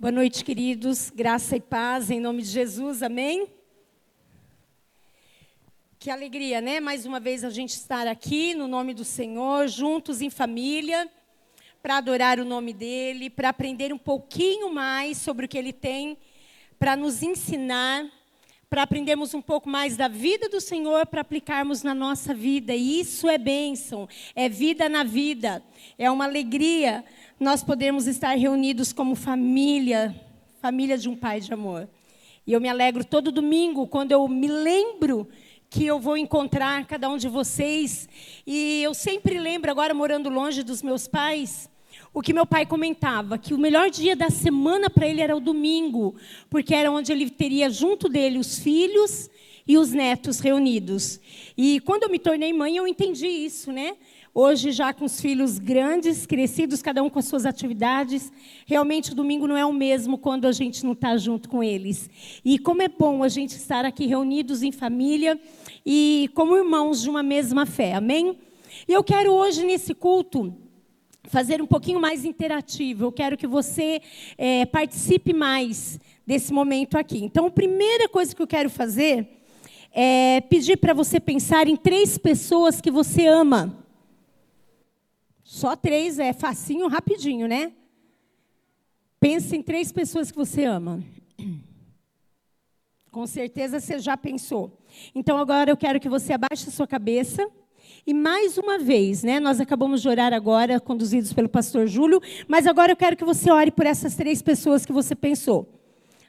Boa noite, queridos. Graça e paz em nome de Jesus. Amém. Que alegria, né? Mais uma vez a gente estar aqui no nome do Senhor, juntos em família, para adorar o nome dele, para aprender um pouquinho mais sobre o que ele tem para nos ensinar, para aprendermos um pouco mais da vida do Senhor para aplicarmos na nossa vida. E isso é bênção, é vida na vida, é uma alegria nós podemos estar reunidos como família, família de um pai de amor. E eu me alegro todo domingo quando eu me lembro que eu vou encontrar cada um de vocês. E eu sempre lembro, agora morando longe dos meus pais, o que meu pai comentava, que o melhor dia da semana para ele era o domingo, porque era onde ele teria junto dele os filhos e os netos reunidos. E quando eu me tornei mãe, eu entendi isso, né? Hoje, já com os filhos grandes, crescidos, cada um com as suas atividades, realmente o domingo não é o mesmo quando a gente não está junto com eles. E como é bom a gente estar aqui reunidos em família e como irmãos de uma mesma fé, amém? E eu quero hoje, nesse culto, fazer um pouquinho mais interativo. Eu quero que você é, participe mais desse momento aqui. Então, a primeira coisa que eu quero fazer é pedir para você pensar em três pessoas que você ama. Só três é facinho, rapidinho, né? Pense em três pessoas que você ama. Com certeza você já pensou. Então agora eu quero que você abaixe a sua cabeça. E mais uma vez, né, nós acabamos de orar agora, conduzidos pelo pastor Júlio, mas agora eu quero que você ore por essas três pessoas que você pensou.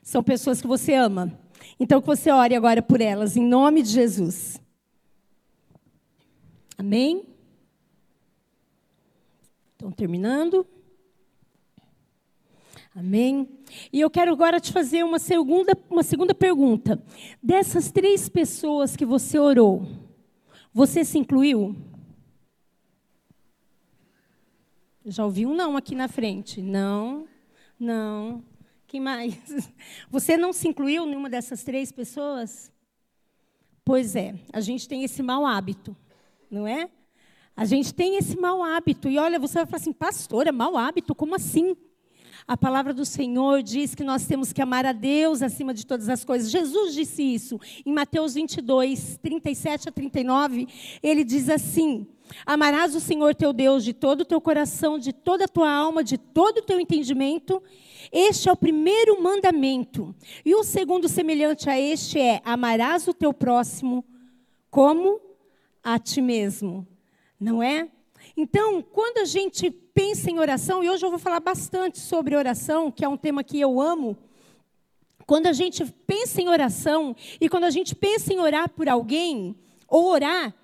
São pessoas que você ama. Então que você ore agora por elas, em nome de Jesus. Amém? Estão terminando? Amém? E eu quero agora te fazer uma segunda, uma segunda pergunta. Dessas três pessoas que você orou, você se incluiu? Já ouvi um não aqui na frente. Não, não. Quem mais? Você não se incluiu em uma dessas três pessoas? Pois é, a gente tem esse mau hábito, não é? A gente tem esse mau hábito. E olha, você vai falar assim, pastor, é mau hábito? Como assim? A palavra do Senhor diz que nós temos que amar a Deus acima de todas as coisas. Jesus disse isso em Mateus 22, 37 a 39. Ele diz assim: Amarás o Senhor teu Deus de todo o teu coração, de toda a tua alma, de todo o teu entendimento. Este é o primeiro mandamento. E o segundo, semelhante a este, é: Amarás o teu próximo como a ti mesmo não é? Então, quando a gente pensa em oração, e hoje eu vou falar bastante sobre oração, que é um tema que eu amo. Quando a gente pensa em oração e quando a gente pensa em orar por alguém ou orar,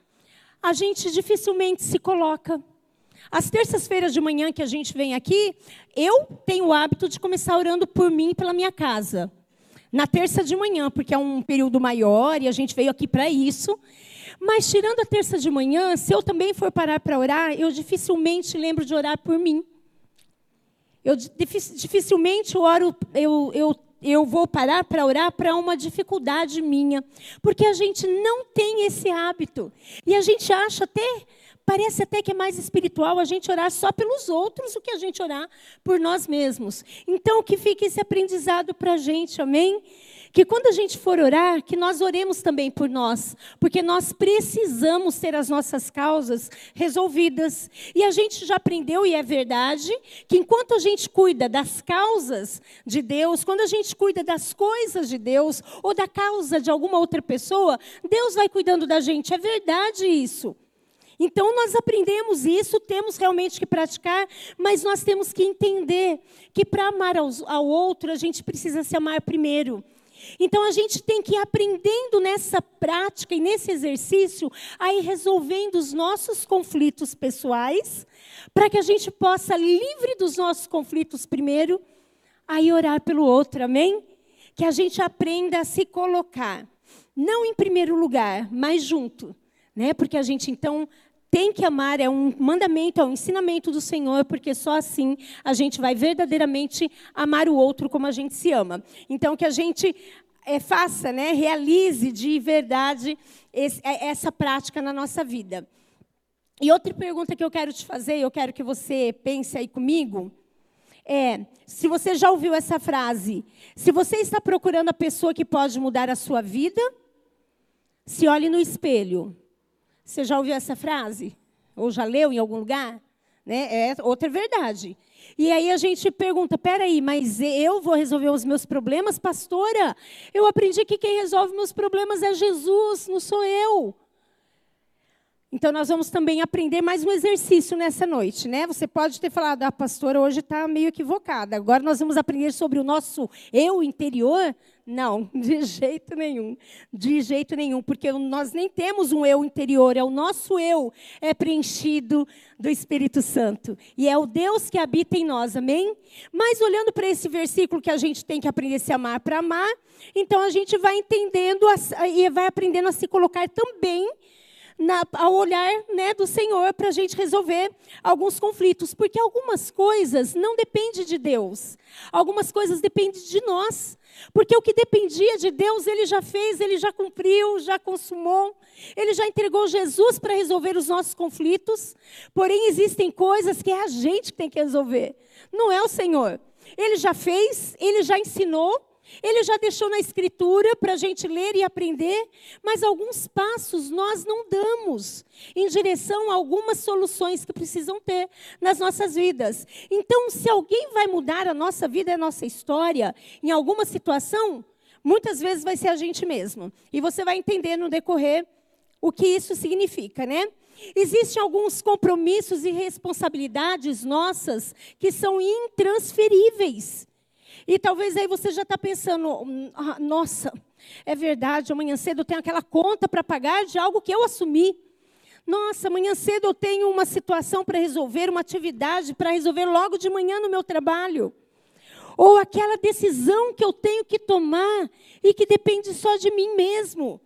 a gente dificilmente se coloca. As terças-feiras de manhã que a gente vem aqui, eu tenho o hábito de começar orando por mim e pela minha casa. Na terça de manhã, porque é um período maior e a gente veio aqui para isso. Mas tirando a terça de manhã, se eu também for parar para orar, eu dificilmente lembro de orar por mim. Eu dificilmente oro, eu, eu, eu vou parar para orar para uma dificuldade minha. Porque a gente não tem esse hábito. E a gente acha até, parece até que é mais espiritual a gente orar só pelos outros do que a gente orar por nós mesmos. Então, que fique esse aprendizado para a gente, amém? Que quando a gente for orar, que nós oremos também por nós, porque nós precisamos ter as nossas causas resolvidas. E a gente já aprendeu, e é verdade, que enquanto a gente cuida das causas de Deus, quando a gente cuida das coisas de Deus, ou da causa de alguma outra pessoa, Deus vai cuidando da gente. É verdade isso. Então, nós aprendemos isso, temos realmente que praticar, mas nós temos que entender que para amar ao, outro, a gente precisa se amar primeiro. Então a gente tem que ir aprendendo nessa prática e nesse exercício a ir resolvendo os nossos conflitos pessoais, para que a gente possa, livre dos nossos conflitos primeiro, aí orar pelo outro, amém? Que a gente aprenda a se colocar, não em primeiro lugar, mas junto, né? Porque a gente então tem que amar, é um mandamento, é um ensinamento do Senhor, porque só assim a gente vai verdadeiramente amar o outro como a gente se ama. Então, que a gente é, faça, né, realize de verdade esse, é, essa prática na nossa vida. E outra pergunta que eu quero te fazer, eu quero que você pense aí comigo, é, se você já ouviu essa frase, se você está procurando a pessoa que pode mudar a sua vida, se olhe no espelho. Você já ouviu essa frase? Ou já leu em algum lugar? Né? É outra verdade. E aí a gente pergunta: peraí, mas eu vou resolver os meus problemas, pastora? Eu aprendi que quem resolve meus problemas é Jesus, não sou eu. Então, nós vamos também aprender mais um exercício nessa noite, né? Você pode ter falado, a ah, pastora hoje está meio equivocada. Agora nós vamos aprender sobre o nosso eu interior. Não, de jeito nenhum. De jeito nenhum, porque nós nem temos um eu interior, é o nosso eu é preenchido do Espírito Santo. E é o Deus que habita em nós, amém? Mas olhando para esse versículo que a gente tem que aprender a se amar para amar, então a gente vai entendendo e vai aprendendo a se colocar também na, ao olhar né, do Senhor para a gente resolver alguns conflitos. Porque algumas coisas não dependem de Deus, algumas coisas dependem de nós. Porque o que dependia de Deus, Ele já fez, Ele já cumpriu, já consumou. Ele já entregou Jesus para resolver os nossos conflitos. Porém, existem coisas que é a gente que tem que resolver, não é o Senhor. Ele já fez, Ele já ensinou, ele já deixou na Escritura para a gente ler e aprender, mas alguns passos nós não damos em direção a algumas soluções que precisam ter nas nossas vidas. Então, se alguém vai mudar a nossa vida, a nossa história, em alguma situação, muitas vezes vai ser a gente mesmo. E você vai entender no decorrer o que isso significa, né? Existem alguns compromissos e responsabilidades nossas que são intransferíveis. E talvez aí você já está pensando, hum, ah, nossa, é verdade, amanhã cedo eu tenho aquela conta para pagar de algo que eu assumi. Nossa, amanhã cedo eu tenho uma situação para resolver, uma atividade para resolver logo de manhã no meu trabalho. Ou aquela decisão que eu tenho que tomar e que depende só de mim mesmo.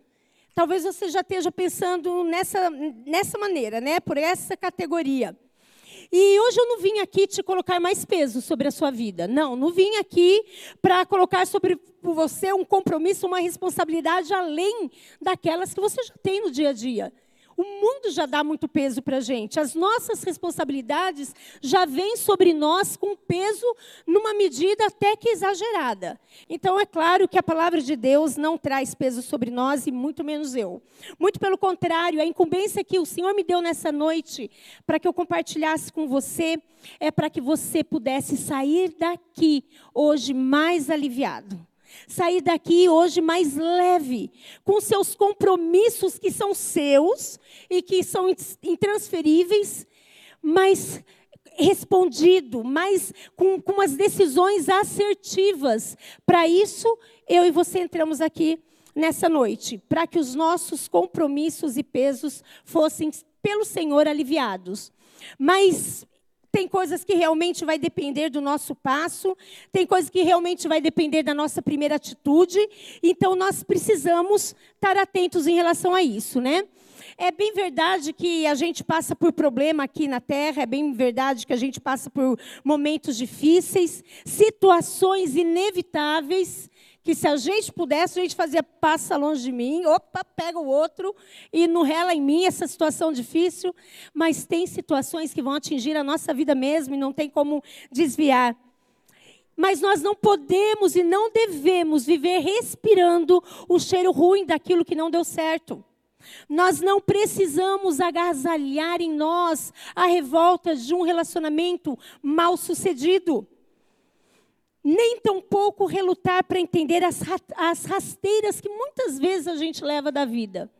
Talvez você já esteja pensando nessa, nessa maneira, né? por essa categoria. E hoje eu não vim aqui te colocar mais peso sobre a sua vida. Não, não vim aqui para colocar sobre você um compromisso, uma responsabilidade além daquelas que você já tem no dia a dia. O mundo já dá muito peso para a gente. As nossas responsabilidades já vêm sobre nós com peso numa medida até que exagerada. Então, é claro que a palavra de Deus não traz peso sobre nós e muito menos eu. Muito pelo contrário, a incumbência que o Senhor me deu nessa noite para que eu compartilhasse com você é para que você pudesse sair daqui hoje mais aliviado sair daqui hoje mais leve, com seus compromissos que são seus e que são intransferíveis, mais respondido, mais com, com as decisões assertivas. Para isso, eu e você entramos aqui nessa noite, para que os nossos compromissos e pesos fossem pelo Senhor aliviados. Mas tem coisas que realmente vai depender do nosso passo, tem coisas que realmente vai depender da nossa primeira atitude, então nós precisamos estar atentos em relação a isso, né? É bem verdade que a gente passa por problema aqui na Terra, é bem verdade que a gente passa por momentos difíceis, situações inevitáveis, que se a gente pudesse, a gente fazia passa longe de mim, opa, pega o outro e não rela em mim essa situação difícil, mas tem situações que vão atingir a nossa vida mesmo e não tem como desviar. Mas nós não podemos e não devemos viver respirando o cheiro ruim daquilo que não deu certo. Nós não precisamos agasalhar em nós a revolta de um relacionamento mal sucedido nem tampouco relutar para entender as, as rasteiras que muitas vezes a gente leva da vida.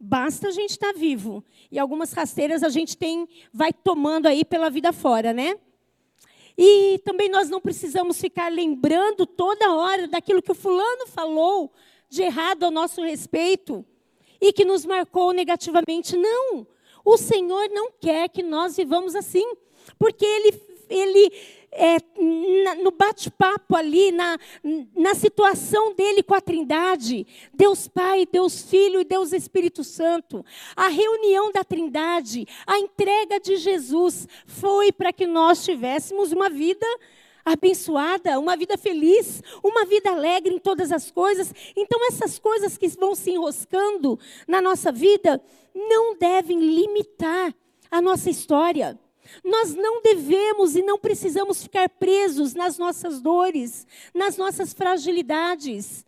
Basta a gente estar tá vivo. E algumas rasteiras a gente tem, vai tomando aí pela vida fora, né? E também nós não precisamos ficar lembrando toda hora daquilo que o fulano falou de errado a nosso respeito e que nos marcou negativamente. Não. O Senhor não quer que nós vivamos assim, porque ele ele é, na, no bate-papo ali, na, na situação dele com a Trindade, Deus Pai, Deus Filho e Deus Espírito Santo, a reunião da Trindade, a entrega de Jesus, foi para que nós tivéssemos uma vida abençoada, uma vida feliz, uma vida alegre em todas as coisas. Então, essas coisas que vão se enroscando na nossa vida não devem limitar a nossa história. Nós não devemos e não precisamos ficar presos nas nossas dores, nas nossas fragilidades.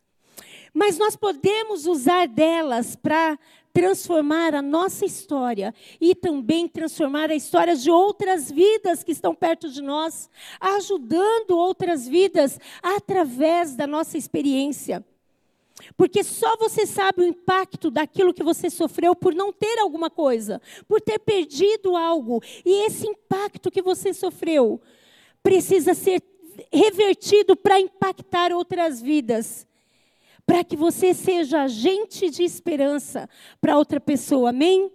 Mas nós podemos usar delas para transformar a nossa história e também transformar a história de outras vidas que estão perto de nós, ajudando outras vidas através da nossa experiência. Porque só você sabe o impacto daquilo que você sofreu por não ter alguma coisa, por ter perdido algo. E esse impacto que você sofreu precisa ser revertido para impactar outras vidas. Para que você seja agente de esperança para outra pessoa. Amém?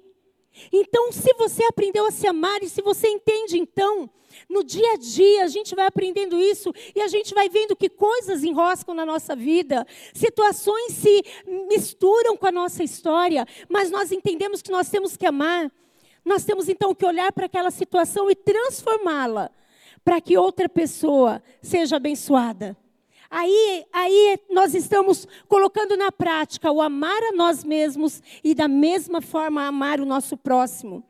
Então, se você aprendeu a se amar e se você entende, então, no dia a dia a gente vai aprendendo isso e a gente vai vendo que coisas enroscam na nossa vida, situações se misturam com a nossa história, mas nós entendemos que nós temos que amar. Nós temos então que olhar para aquela situação e transformá-la para que outra pessoa seja abençoada. Aí, aí nós estamos colocando na prática o amar a nós mesmos e da mesma forma amar o nosso próximo.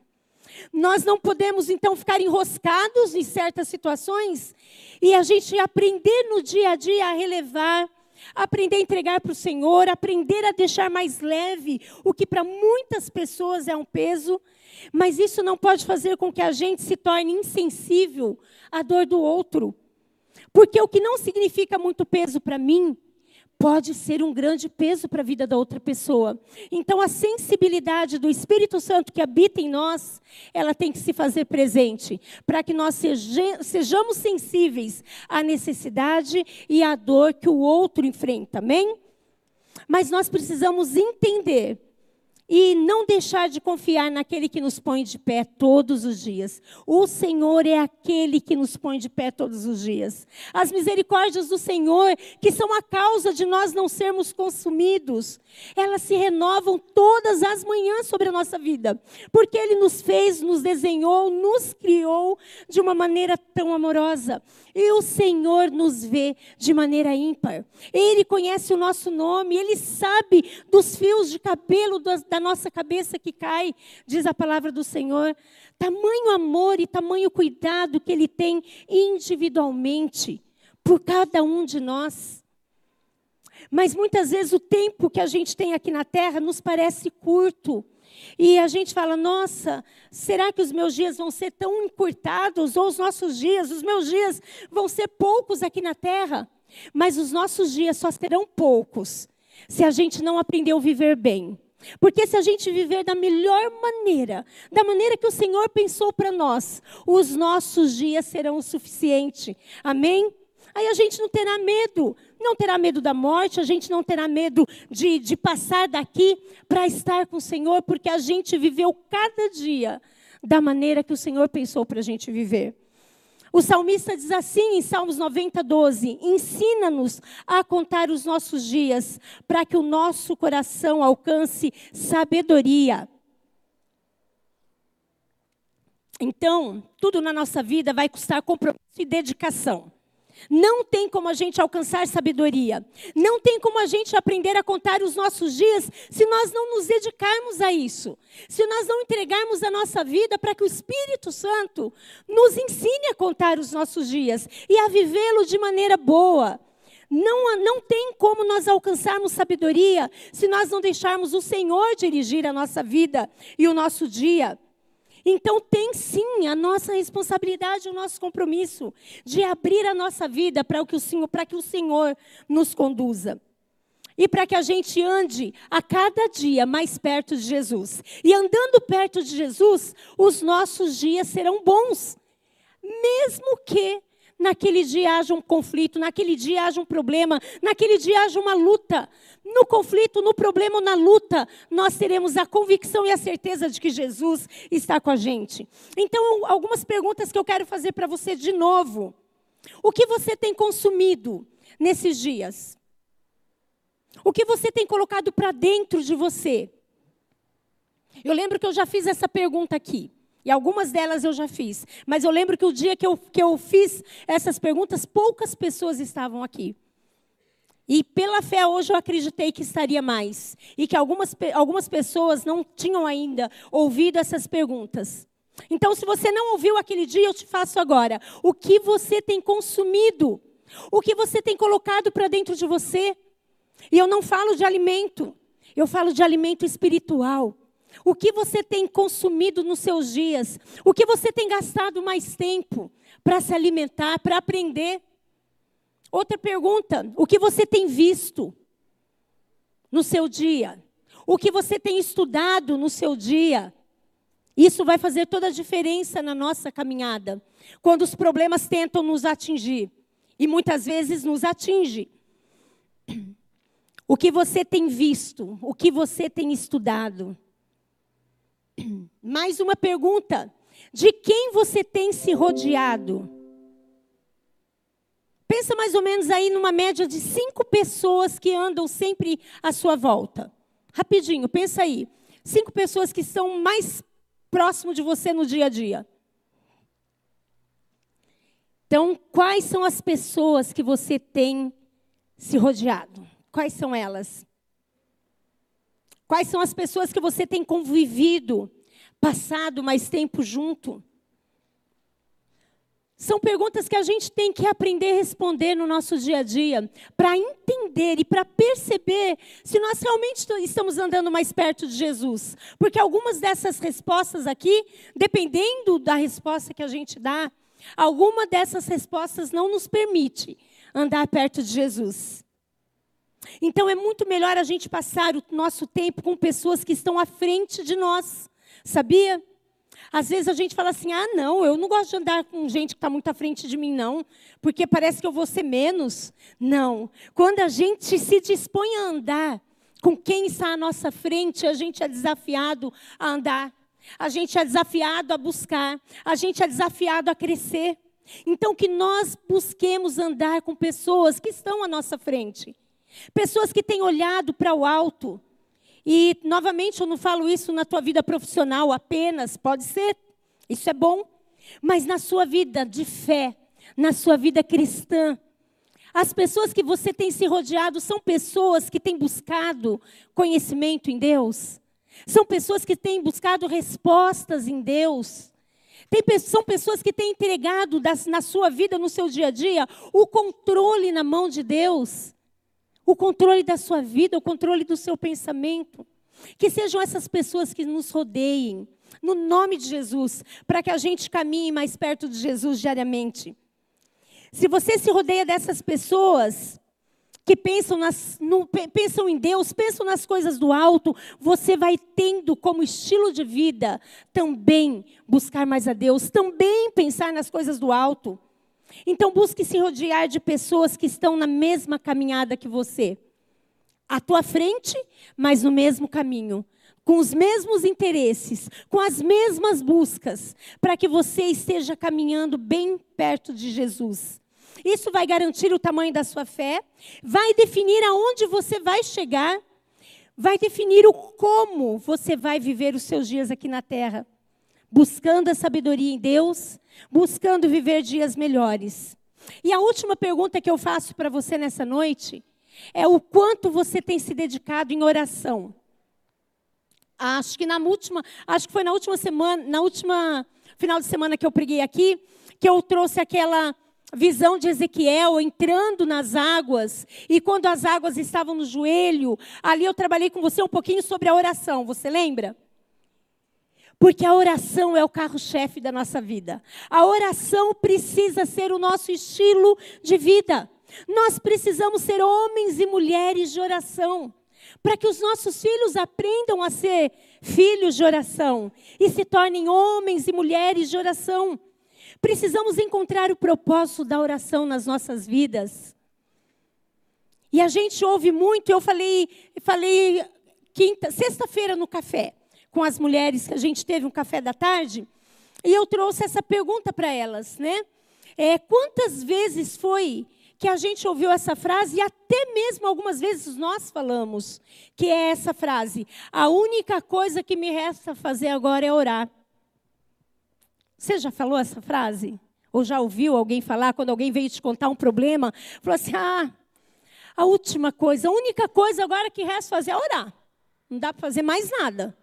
Nós não podemos então ficar enroscados em certas situações e a gente aprender no dia a dia a relevar, aprender a entregar para o Senhor, aprender a deixar mais leve o que para muitas pessoas é um peso, mas isso não pode fazer com que a gente se torne insensível à dor do outro. Porque o que não significa muito peso para mim, pode ser um grande peso para a vida da outra pessoa. Então, a sensibilidade do Espírito Santo que habita em nós, ela tem que se fazer presente, para que nós sejamos sensíveis à necessidade e à dor que o outro enfrenta. Amém? Mas nós precisamos entender e não deixar de confiar naquele que nos põe de pé todos os dias. O Senhor é aquele que nos põe de pé todos os dias. As misericórdias do Senhor, que são a causa de nós não sermos consumidos, elas se renovam todas as manhãs sobre a nossa vida, porque Ele nos fez, nos desenhou, nos criou de uma maneira tão amorosa. E o Senhor nos vê de maneira ímpar. Ele conhece o nosso nome, Ele sabe dos fios de cabelo da nossa cabeça que cai, diz a palavra do Senhor. Tamanho amor e tamanho cuidado que Ele tem individualmente por cada um de nós. Mas muitas vezes o tempo que a gente tem aqui na terra nos parece curto. E a gente fala, nossa, será que os meus dias vão ser tão encurtados? Ou os nossos dias, os meus dias vão ser poucos aqui na terra? Mas os nossos dias só serão poucos se a gente não aprendeu a viver bem. Porque se a gente viver da melhor maneira, da maneira que o Senhor pensou para nós, os nossos dias serão o suficiente. Amém? Aí a gente não terá medo, não terá medo da morte, a gente não terá medo de, de passar daqui para estar com o Senhor, porque a gente viveu cada dia da maneira que o Senhor pensou para a gente viver. O salmista diz assim em Salmos 90, 12: Ensina-nos a contar os nossos dias, para que o nosso coração alcance sabedoria. Então, tudo na nossa vida vai custar compromisso e dedicação. Não tem como a gente alcançar sabedoria. Não tem como a gente aprender a contar os nossos dias se nós não nos dedicarmos a isso. Se nós não entregarmos a nossa vida para que o Espírito Santo nos ensine a contar os nossos dias e a vivê-lo de maneira boa. Não, não tem como nós alcançarmos sabedoria se nós não deixarmos o Senhor dirigir a nossa vida e o nosso dia. Então tem sim a nossa responsabilidade, o nosso compromisso de abrir a nossa vida para que o Senhor, para que o Senhor nos conduza. E para que a gente ande a cada dia mais perto de Jesus. E andando perto de Jesus, os nossos dias serão bons. Mesmo que naquele dia haja um conflito, naquele dia haja um problema, naquele dia haja uma luta. No conflito, no problema na luta, nós teremos a convicção e a certeza de que Jesus está com a gente. Então, algumas perguntas que eu quero fazer para você de novo. O que você tem consumido nesses dias? O que você tem colocado para dentro de você? Eu lembro que eu já fiz essa pergunta aqui. E algumas delas eu já fiz. Mas eu lembro que o dia que eu, que eu fiz essas perguntas, poucas pessoas estavam aqui. E pela fé hoje eu acreditei que estaria mais. E que algumas, algumas pessoas não tinham ainda ouvido essas perguntas. Então, se você não ouviu aquele dia, eu te faço agora. O que você tem consumido? O que você tem colocado para dentro de você? E eu não falo de alimento, eu falo de alimento espiritual. O que você tem consumido nos seus dias? O que você tem gastado mais tempo para se alimentar, para aprender? Outra pergunta: o que você tem visto no seu dia? O que você tem estudado no seu dia? Isso vai fazer toda a diferença na nossa caminhada. Quando os problemas tentam nos atingir, e muitas vezes nos atinge. O que você tem visto? O que você tem estudado? Mais uma pergunta: de quem você tem se rodeado? Pensa mais ou menos aí numa média de cinco pessoas que andam sempre à sua volta. Rapidinho, pensa aí. Cinco pessoas que estão mais próximo de você no dia a dia. Então, quais são as pessoas que você tem se rodeado? Quais são elas? Quais são as pessoas que você tem convivido, passado mais tempo junto? São perguntas que a gente tem que aprender a responder no nosso dia a dia, para entender e para perceber se nós realmente estamos andando mais perto de Jesus. Porque algumas dessas respostas aqui, dependendo da resposta que a gente dá, alguma dessas respostas não nos permite andar perto de Jesus. Então é muito melhor a gente passar o nosso tempo com pessoas que estão à frente de nós, sabia? Às vezes a gente fala assim: ah, não, eu não gosto de andar com gente que está muito à frente de mim, não, porque parece que eu vou ser menos. Não. Quando a gente se dispõe a andar com quem está à nossa frente, a gente é desafiado a andar, a gente é desafiado a buscar, a gente é desafiado a crescer. Então, que nós busquemos andar com pessoas que estão à nossa frente, pessoas que têm olhado para o alto, e, novamente, eu não falo isso na tua vida profissional apenas, pode ser, isso é bom, mas na sua vida de fé, na sua vida cristã. As pessoas que você tem se rodeado são pessoas que têm buscado conhecimento em Deus, são pessoas que têm buscado respostas em Deus. Tem, são pessoas que têm entregado das, na sua vida, no seu dia a dia, o controle na mão de Deus o controle da sua vida, o controle do seu pensamento. Que sejam essas pessoas que nos rodeiem, no nome de Jesus, para que a gente caminhe mais perto de Jesus diariamente. Se você se rodeia dessas pessoas que pensam, nas, no, pensam em Deus, pensam nas coisas do alto, você vai tendo como estilo de vida também buscar mais a Deus, também pensar nas coisas do alto. Então, busque se rodear de pessoas que estão na mesma caminhada que você. À tua frente, mas no mesmo caminho. Com os mesmos interesses, com as mesmas buscas, para que você esteja caminhando bem perto de Jesus. Isso vai garantir o tamanho da sua fé, vai definir aonde você vai chegar, vai definir o como você vai viver os seus dias aqui na terra buscando a sabedoria em Deus, buscando viver dias melhores. E a última pergunta que eu faço para você nessa noite é o quanto você tem se dedicado em oração. Acho que na última, acho que foi na última semana, na última final de semana que eu preguei aqui, que eu trouxe aquela visão de Ezequiel entrando nas águas, e quando as águas estavam no joelho, ali eu trabalhei com você um pouquinho sobre a oração, você lembra? Porque a oração é o carro-chefe da nossa vida. A oração precisa ser o nosso estilo de vida. Nós precisamos ser homens e mulheres de oração. Para que os nossos filhos aprendam a ser filhos de oração e se tornem homens e mulheres de oração. Precisamos encontrar o propósito da oração nas nossas vidas. E a gente ouve muito, eu falei, falei quinta, sexta-feira no café com as mulheres que a gente teve um café da tarde, e eu trouxe essa pergunta para elas, né? É, quantas vezes foi que a gente ouviu essa frase e até mesmo algumas vezes nós falamos que é essa frase: a única coisa que me resta fazer agora é orar. Você já falou essa frase? Ou já ouviu alguém falar quando alguém veio te contar um problema? Falou assim: ah, a última coisa, a única coisa agora que resta fazer é orar. Não dá para fazer mais nada.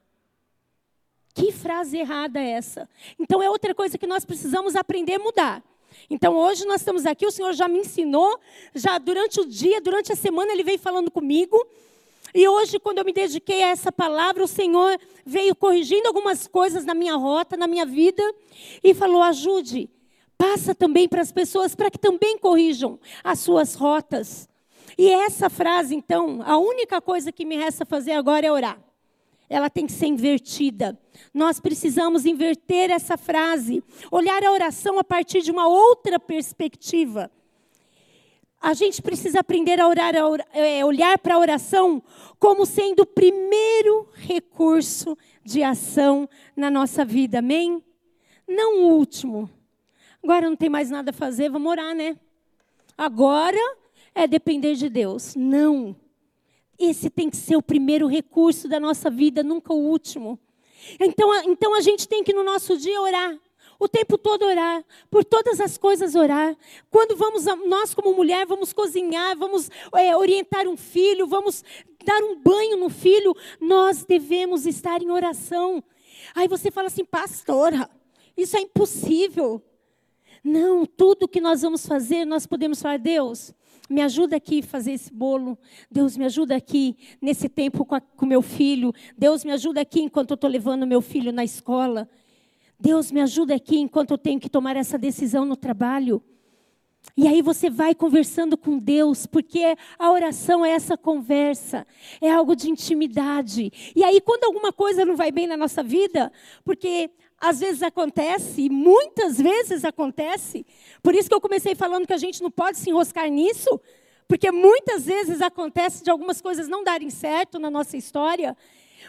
Que frase errada é essa? Então é outra coisa que nós precisamos aprender a mudar. Então hoje nós estamos aqui, o Senhor já me ensinou, já durante o dia, durante a semana ele veio falando comigo. E hoje, quando eu me dediquei a essa palavra, o Senhor veio corrigindo algumas coisas na minha rota, na minha vida, e falou: ajude, passa também para as pessoas, para que também corrijam as suas rotas. E essa frase, então, a única coisa que me resta fazer agora é orar. Ela tem que ser invertida. Nós precisamos inverter essa frase, olhar a oração a partir de uma outra perspectiva. A gente precisa aprender a orar, a é, olhar para a oração como sendo o primeiro recurso de ação na nossa vida, amém? Não o último. Agora não tem mais nada a fazer, vamos orar, né? Agora é depender de Deus. Não. Esse tem que ser o primeiro recurso da nossa vida, nunca o último. Então, então a gente tem que no nosso dia orar o tempo todo orar, por todas as coisas orar. Quando vamos, nós como mulher, vamos cozinhar, vamos é, orientar um filho, vamos dar um banho no filho, nós devemos estar em oração. Aí você fala assim, pastora, isso é impossível. Não, tudo que nós vamos fazer, nós podemos falar, Deus, me ajuda aqui a fazer esse bolo. Deus, me ajuda aqui nesse tempo com, o meu filho. Deus, me ajuda aqui enquanto eu estou levando meu filho na escola. Deus, me ajuda aqui enquanto eu tenho que tomar essa decisão no trabalho. E aí você vai conversando com Deus, porque a oração é essa conversa, é algo de intimidade. E aí, quando alguma coisa não vai bem na nossa vida, porque às vezes acontece, muitas vezes acontece, por isso que eu comecei falando que a gente não pode se enroscar nisso, porque muitas vezes acontece de algumas coisas não darem certo na nossa história,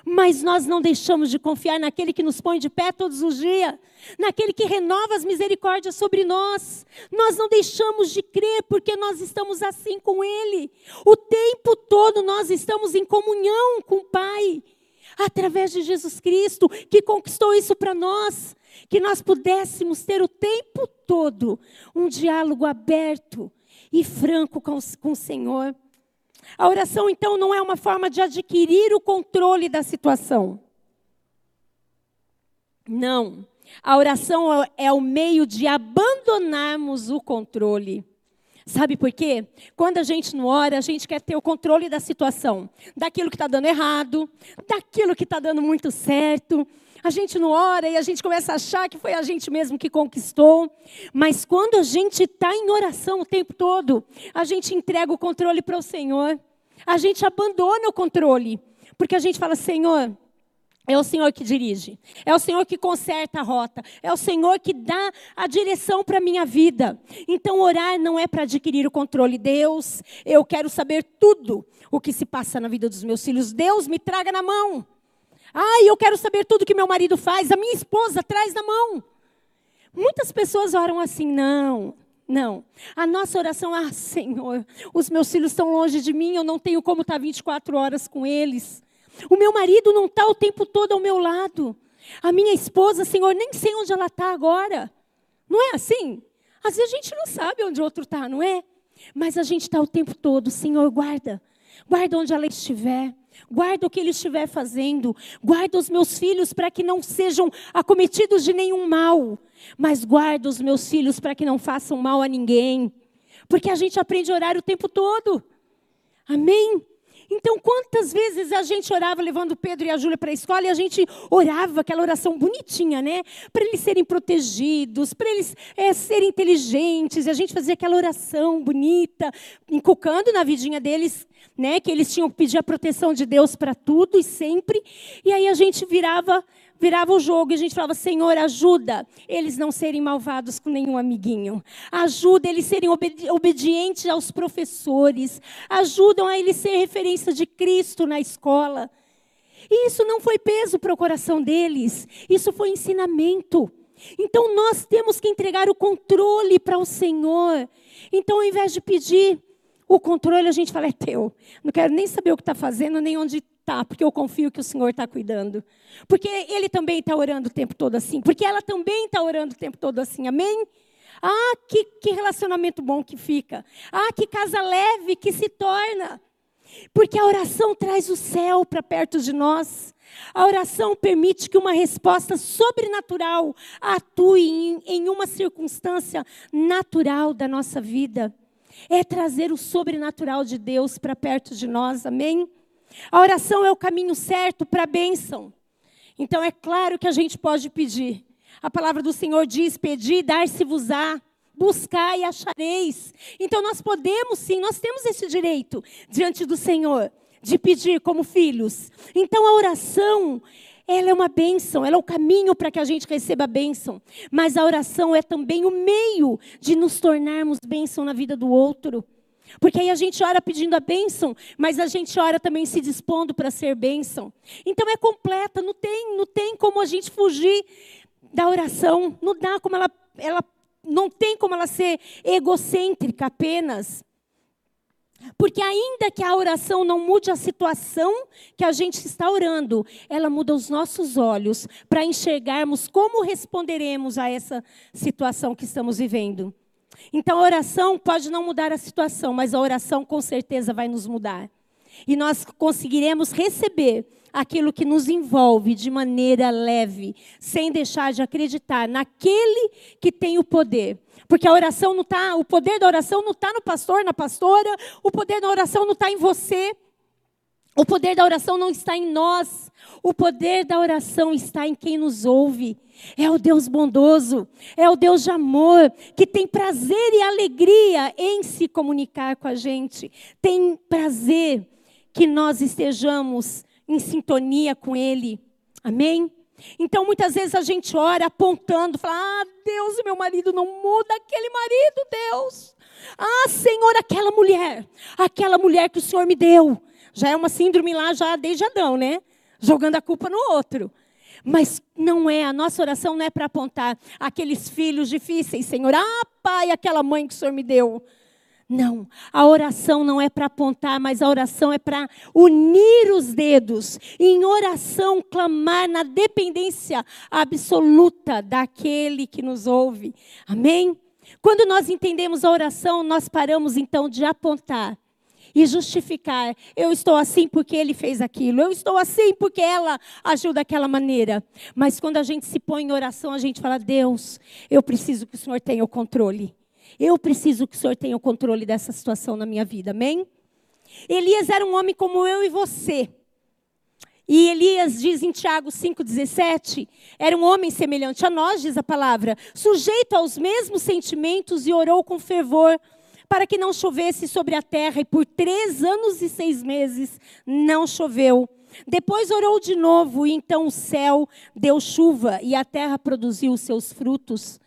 mas nós não deixamos de confiar naquele que nos põe de pé todos os dias, naquele que renova as misericórdias sobre nós. Nós não deixamos de crer porque nós estamos assim com Ele. O tempo todo nós estamos em comunhão com o Pai, através de Jesus Cristo, que conquistou isso para nós, que nós pudéssemos ter o tempo todo um diálogo aberto e franco com, com o Senhor. A oração, então, não é uma forma de adquirir o controle da situação. Não. A oração é o meio de abandonarmos o controle. Sabe por quê? Quando a gente não ora, a gente quer ter o controle da situação, daquilo que está dando errado, daquilo que está dando muito certo. A gente não ora e a gente começa a achar que foi a gente mesmo que conquistou. Mas quando a gente está em oração o tempo todo, a gente entrega o controle para o Senhor. A gente abandona o controle. Porque a gente fala, Senhor, é o Senhor que dirige, é o Senhor que conserta a rota, é o Senhor que dá a direção para a minha vida. Então, orar não é para adquirir o controle. Deus, eu quero saber tudo o que se passa na vida dos meus filhos. Deus, me traga na mão. Ai, eu quero saber tudo que meu marido faz, a minha esposa traz na mão. Muitas pessoas oram assim, não, não. A nossa oração, ah, Senhor, os meus filhos estão longe de mim, eu não tenho como estar 24 horas com eles. O meu marido não está o tempo todo ao meu lado. A minha esposa, Senhor, nem sei onde ela está agora. Não é assim? Às vezes a gente não sabe onde o outro está, não é? Mas a gente está o tempo todo, Senhor, guarda. Guarda onde ela estiver. Guarda o que ele estiver fazendo. Guarda os meus filhos para que não sejam acometidos de nenhum mal. Mas guarda os meus filhos para que não façam mal a ninguém. Porque a gente aprende a orar o tempo todo. Amém? Então, quantas vezes a gente orava levando Pedro e a Júlia para a escola e a gente orava aquela oração bonitinha, né? Para eles serem protegidos, para eles é, serem inteligentes. E a gente fazia aquela oração bonita, inculcando na vidinha deles, né? Que eles tinham que pedir a proteção de Deus para tudo e sempre. E aí a gente virava virava o jogo e a gente falava: Senhor, ajuda eles não serem malvados com nenhum amiguinho. Ajuda eles serem obedi obedientes aos professores. Ajudam a eles ser referência de Cristo na escola. E isso não foi peso para o coração deles, isso foi ensinamento. Então nós temos que entregar o controle para o Senhor. Então, ao invés de pedir o controle, a gente fala: é teu. Não quero nem saber o que está fazendo, nem onde Tá, porque eu confio que o Senhor está cuidando. Porque ele também está orando o tempo todo assim. Porque ela também está orando o tempo todo assim. Amém? Ah, que, que relacionamento bom que fica. Ah, que casa leve que se torna. Porque a oração traz o céu para perto de nós. A oração permite que uma resposta sobrenatural atue em, em uma circunstância natural da nossa vida. É trazer o sobrenatural de Deus para perto de nós, amém? A oração é o caminho certo para a bênção. Então é claro que a gente pode pedir. A palavra do Senhor diz: Pedi, dar-se-vos-á, buscar e achareis. Então nós podemos sim, nós temos esse direito diante do Senhor de pedir como filhos. Então a oração, ela é uma bênção, ela é o caminho para que a gente receba a bênção. Mas a oração é também o meio de nos tornarmos bênção na vida do outro. Porque aí a gente ora pedindo a bênção, mas a gente ora também se dispondo para ser bênção. Então é completa, não tem, não tem como a gente fugir da oração, não dá como ela, ela não tem como ela ser egocêntrica apenas. Porque ainda que a oração não mude a situação que a gente está orando, ela muda os nossos olhos para enxergarmos como responderemos a essa situação que estamos vivendo. Então a oração pode não mudar a situação, mas a oração com certeza vai nos mudar. E nós conseguiremos receber aquilo que nos envolve de maneira leve, sem deixar de acreditar naquele que tem o poder. Porque a oração não está, o poder da oração não está no pastor, na pastora, o poder da oração não está em você. O poder da oração não está em nós. O poder da oração está em quem nos ouve. É o Deus bondoso, é o Deus de amor, que tem prazer e alegria em se comunicar com a gente. Tem prazer que nós estejamos em sintonia com Ele. Amém? Então, muitas vezes a gente ora apontando, fala: Ah, Deus, meu marido não muda, aquele marido, Deus. Ah, Senhor, aquela mulher, aquela mulher que o Senhor me deu. Já é uma síndrome lá, já desde Adão, né? Jogando a culpa no outro. Mas não é, a nossa oração não é para apontar aqueles filhos difíceis, Senhor. Ah, Pai, aquela mãe que o Senhor me deu. Não, a oração não é para apontar, mas a oração é para unir os dedos em oração clamar na dependência absoluta daquele que nos ouve. Amém? Quando nós entendemos a oração, nós paramos então de apontar e justificar. Eu estou assim porque ele fez aquilo. Eu estou assim porque ela agiu daquela maneira. Mas quando a gente se põe em oração, a gente fala: Deus, eu preciso que o Senhor tenha o controle. Eu preciso que o Senhor tenha o controle dessa situação na minha vida, amém? Elias era um homem como eu e você. E Elias diz em Tiago 5,17: era um homem semelhante a nós, diz a palavra, sujeito aos mesmos sentimentos e orou com fervor para que não chovesse sobre a terra, e por três anos e seis meses não choveu. Depois orou de novo, e então o céu deu chuva, e a terra produziu seus frutos.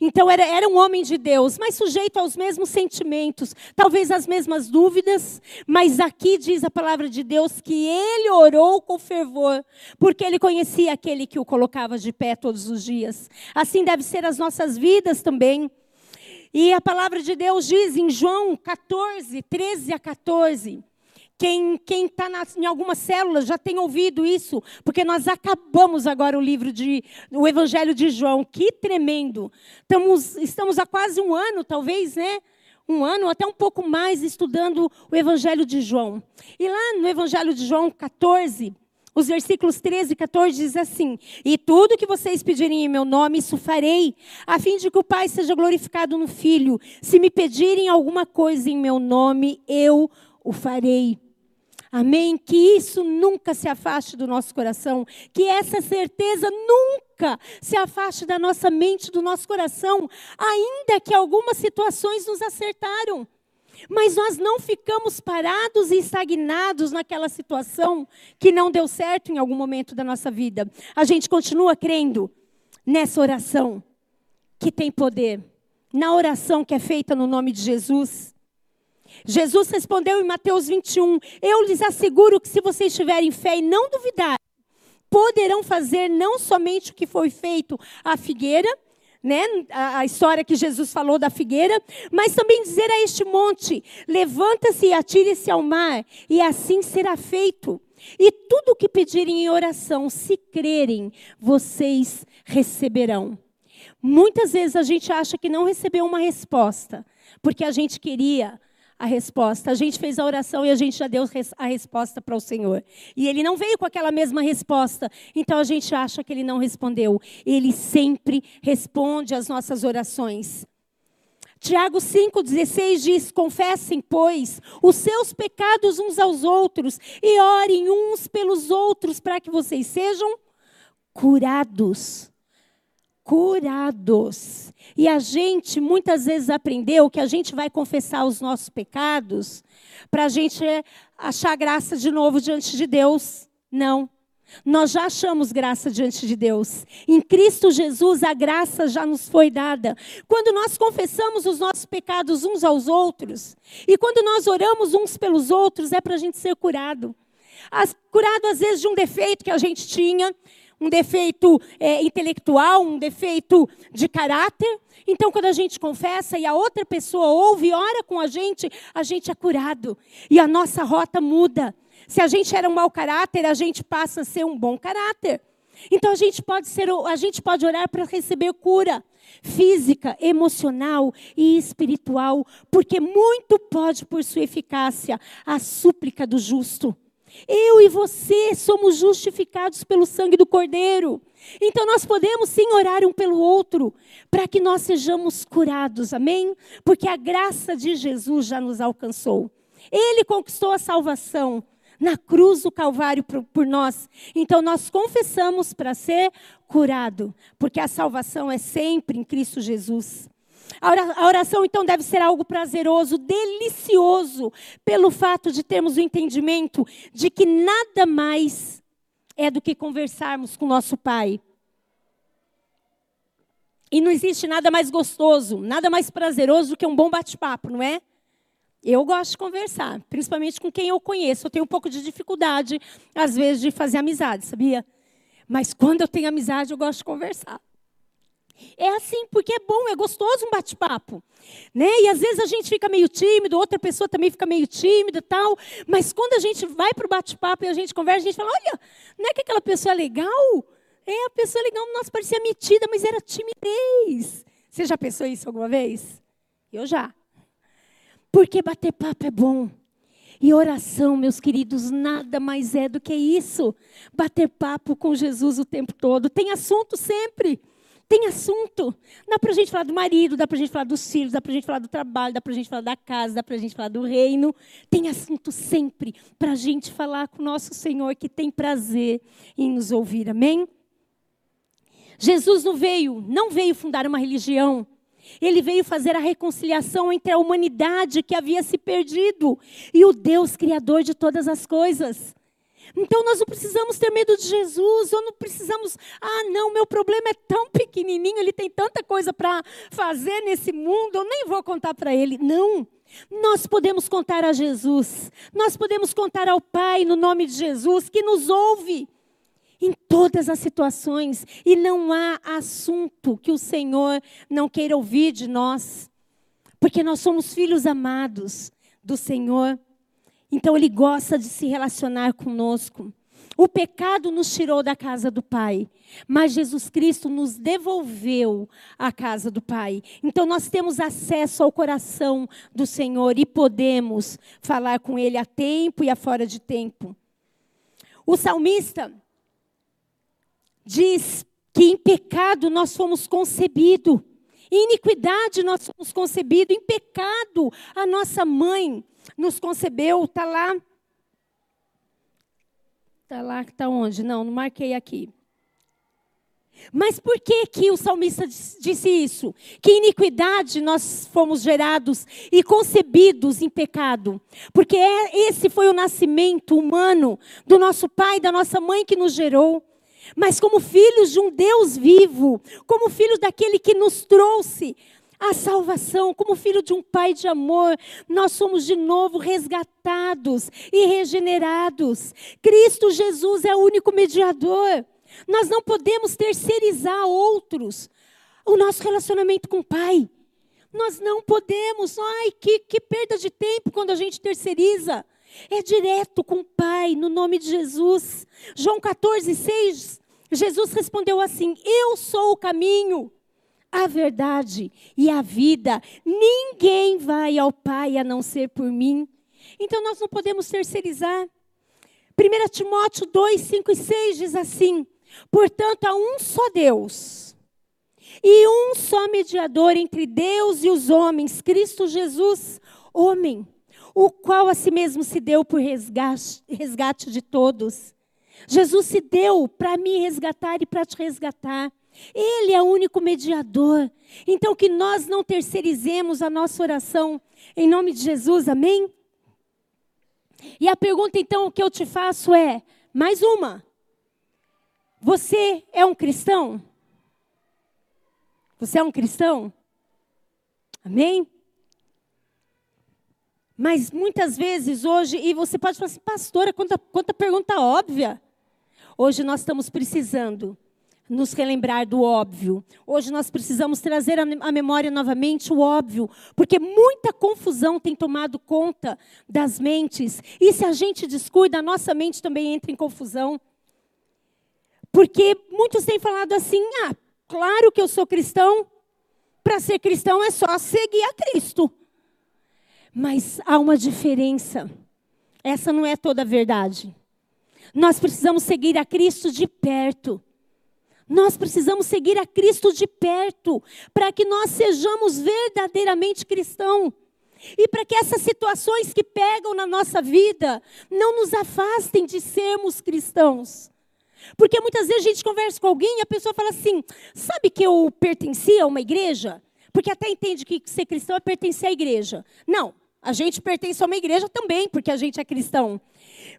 Então era, era um homem de Deus, mas sujeito aos mesmos sentimentos, talvez as mesmas dúvidas, mas aqui diz a palavra de Deus que ele orou com fervor, porque ele conhecia aquele que o colocava de pé todos os dias. Assim deve ser as nossas vidas também. E a palavra de Deus diz em João 14, 13 a 14, quem está em alguma célula já tem ouvido isso, porque nós acabamos agora o livro de o Evangelho de João. Que tremendo! Estamos, estamos há quase um ano, talvez, né? Um ano, até um pouco mais, estudando o Evangelho de João. E lá no Evangelho de João 14, os versículos 13 e 14 diz assim: E tudo que vocês pedirem em meu nome, isso farei, a fim de que o Pai seja glorificado no Filho. Se me pedirem alguma coisa em meu nome, eu o farei. Amém? Que isso nunca se afaste do nosso coração, que essa certeza nunca se afaste da nossa mente, do nosso coração, ainda que algumas situações nos acertaram. Mas nós não ficamos parados e estagnados naquela situação que não deu certo em algum momento da nossa vida. A gente continua crendo nessa oração que tem poder, na oração que é feita no nome de Jesus. Jesus respondeu em Mateus 21: Eu lhes asseguro que se vocês tiverem fé e não duvidar, poderão fazer não somente o que foi feito à figueira, né, a, a história que Jesus falou da figueira, mas também dizer a este monte: levanta-se e atire-se ao mar, e assim será feito. E tudo o que pedirem em oração, se crerem, vocês receberão. Muitas vezes a gente acha que não recebeu uma resposta, porque a gente queria a resposta. A gente fez a oração e a gente já deu a resposta para o Senhor. E ele não veio com aquela mesma resposta. Então a gente acha que ele não respondeu. Ele sempre responde às nossas orações. Tiago 5,16 diz: Confessem, pois, os seus pecados uns aos outros e orem uns pelos outros para que vocês sejam curados. Curados. E a gente muitas vezes aprendeu que a gente vai confessar os nossos pecados para a gente achar graça de novo diante de Deus. Não. Nós já achamos graça diante de Deus. Em Cristo Jesus, a graça já nos foi dada. Quando nós confessamos os nossos pecados uns aos outros, e quando nós oramos uns pelos outros, é para a gente ser curado. Curado, às vezes, de um defeito que a gente tinha, um defeito é, intelectual, um defeito de caráter. Então, quando a gente confessa e a outra pessoa ouve e ora com a gente, a gente é curado. E a nossa rota muda. Se a gente era um mau caráter, a gente passa a ser um bom caráter. Então a gente pode ser, a gente pode orar para receber cura física, emocional e espiritual, porque muito pode por sua eficácia a súplica do justo. Eu e você somos justificados pelo sangue do Cordeiro. Então nós podemos sim orar um pelo outro, para que nós sejamos curados, amém? Porque a graça de Jesus já nos alcançou. Ele conquistou a salvação na cruz do Calvário por, nós. Então nós confessamos para ser curado, porque a salvação é sempre em Cristo Jesus. A oração, então, deve ser algo prazeroso, delicioso, pelo fato de termos o entendimento de que nada mais é do que conversarmos com nosso Pai. E não existe nada mais gostoso, nada mais prazeroso do que um bom bate-papo, não é? Eu gosto de conversar, principalmente com quem eu conheço. Eu tenho um pouco de dificuldade, às vezes, de fazer amizade, sabia? Mas quando eu tenho amizade, eu gosto de conversar. É assim, porque é bom, é gostoso um bate-papo. Né? E às vezes a gente fica meio tímido, outra pessoa também fica meio tímida tal. Mas quando a gente vai para o bate-papo e a gente conversa, a gente fala: olha, não é que aquela pessoa é legal? É, a pessoa legal, nossa, parecia metida, mas era timidez. Você já pensou isso alguma vez? Eu já. Porque bater papo é bom. E oração, meus queridos, nada mais é do que isso. Bater papo com Jesus o tempo todo. Tem assunto sempre. Tem assunto. Dá para a gente falar do marido, dá para a gente falar dos filhos, dá para a gente falar do trabalho, dá para a gente falar da casa, dá para a gente falar do reino. Tem assunto sempre para a gente falar com o nosso Senhor que tem prazer em nos ouvir. Amém? Jesus não veio, não veio fundar uma religião. Ele veio fazer a reconciliação entre a humanidade que havia se perdido e o Deus criador de todas as coisas. Então nós não precisamos ter medo de Jesus, ou não precisamos, ah, não, meu problema é tão pequenininho, ele tem tanta coisa para fazer nesse mundo, eu nem vou contar para ele. Não. Nós podemos contar a Jesus, nós podemos contar ao Pai no nome de Jesus, que nos ouve em todas as situações, e não há assunto que o Senhor não queira ouvir de nós, porque nós somos filhos amados do Senhor. Então ele gosta de se relacionar conosco. O pecado nos tirou da casa do Pai, mas Jesus Cristo nos devolveu à casa do Pai. Então nós temos acesso ao coração do Senhor e podemos falar com Ele a tempo e a fora de tempo. O salmista diz que em pecado nós fomos concebidos, em iniquidade nós fomos concebidos, em pecado a nossa mãe nos concebeu, está lá. Está lá, está onde? Não, não marquei aqui. Mas por que que o salmista disse isso? Que iniquidade nós fomos gerados e concebidos em pecado. Porque é, esse foi o nascimento humano do nosso pai da nossa mãe que nos gerou. Mas como filhos de um Deus vivo, como filhos daquele que nos trouxe a salvação, como filho de um pai de amor, nós somos de novo resgatados e regenerados. Cristo Jesus é o único mediador. Nós não podemos terceirizar outros o nosso relacionamento com o Pai. Nós não podemos. Ai, que, que perda de tempo quando a gente terceiriza. É direto com o Pai, no nome de Jesus. João 14, 6, Jesus respondeu assim: Eu sou o caminho a verdade e a vida. Ninguém vai ao Pai a não ser por mim. Então nós não podemos terceirizar. 1 Timóteo 2, 5 e 6 diz assim: Portanto, há um só Deus e um só mediador entre Deus e os homens, Cristo Jesus, homem, o qual a si mesmo se deu por resgate, resgate de todos. Jesus se deu para me resgatar e para te resgatar. Ele é o único mediador. Então, que nós não terceirizemos a nossa oração em nome de Jesus, amém? E a pergunta, então, que eu te faço é: mais uma. Você é um cristão? Você é um cristão? Amém? Mas muitas vezes hoje, e você pode falar assim, pastora, quanta, quanta pergunta óbvia. Hoje nós estamos precisando nos relembrar do óbvio. Hoje nós precisamos trazer à memória novamente o óbvio, porque muita confusão tem tomado conta das mentes. E se a gente descuida, a nossa mente também entra em confusão. Porque muitos têm falado assim: ah, claro que eu sou cristão. Para ser cristão é só seguir a Cristo. Mas há uma diferença. Essa não é toda a verdade. Nós precisamos seguir a Cristo de perto. Nós precisamos seguir a Cristo de perto, para que nós sejamos verdadeiramente cristãos. E para que essas situações que pegam na nossa vida não nos afastem de sermos cristãos. Porque muitas vezes a gente conversa com alguém e a pessoa fala assim: sabe que eu pertencia a uma igreja? Porque até entende que ser cristão é pertencer à igreja. Não, a gente pertence a uma igreja também, porque a gente é cristão.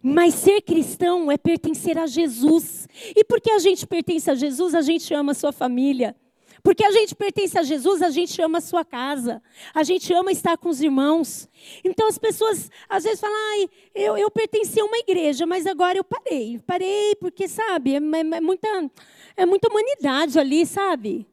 Mas ser cristão é pertencer a Jesus. E porque a gente pertence a Jesus, a gente ama a sua família. Porque a gente pertence a Jesus, a gente ama a sua casa. A gente ama estar com os irmãos. Então as pessoas às vezes falam, ai, eu, eu pertencia a uma igreja, mas agora eu parei. Parei porque, sabe, é, é, é muita, é muita humanidade ali, sabe?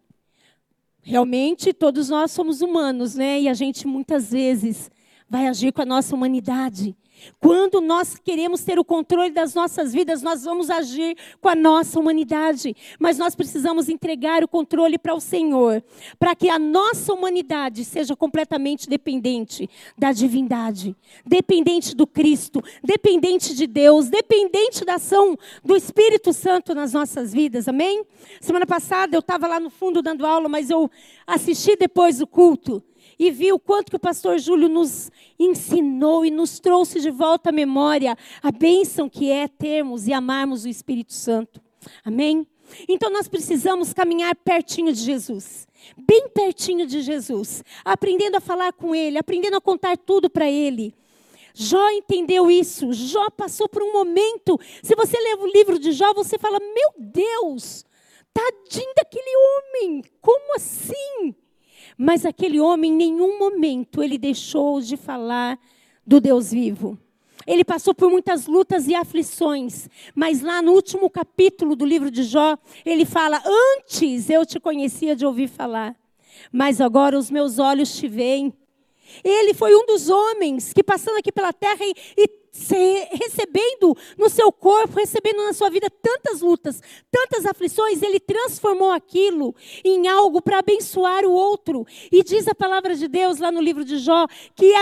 Realmente todos nós somos humanos, né? E a gente muitas vezes vai agir com a nossa humanidade. Quando nós queremos ter o controle das nossas vidas, nós vamos agir com a nossa humanidade. Mas nós precisamos entregar o controle para o Senhor, para que a nossa humanidade seja completamente dependente da divindade, dependente do Cristo, dependente de Deus, dependente da ação do Espírito Santo nas nossas vidas. Amém? Semana passada eu estava lá no fundo dando aula, mas eu assisti depois do culto e vi o quanto que o pastor Júlio nos ensinou e nos trouxe de volta à memória a bênção que é termos e amarmos o Espírito Santo. Amém? Então nós precisamos caminhar pertinho de Jesus, bem pertinho de Jesus, aprendendo a falar com Ele, aprendendo a contar tudo para Ele. Jó entendeu isso, Jó passou por um momento. Se você lê o livro de Jó, você fala: Meu Deus, tadinho daquele homem, como assim? Mas aquele homem, em nenhum momento, ele deixou de falar do Deus vivo. Ele passou por muitas lutas e aflições, mas lá no último capítulo do livro de Jó, ele fala: Antes eu te conhecia de ouvir falar, mas agora os meus olhos te veem. Ele foi um dos homens que, passando aqui pela terra e, e recebendo no seu corpo, recebendo na sua vida tantas lutas, tantas aflições, ele transformou aquilo em algo para abençoar o outro. E diz a palavra de Deus lá no livro de Jó que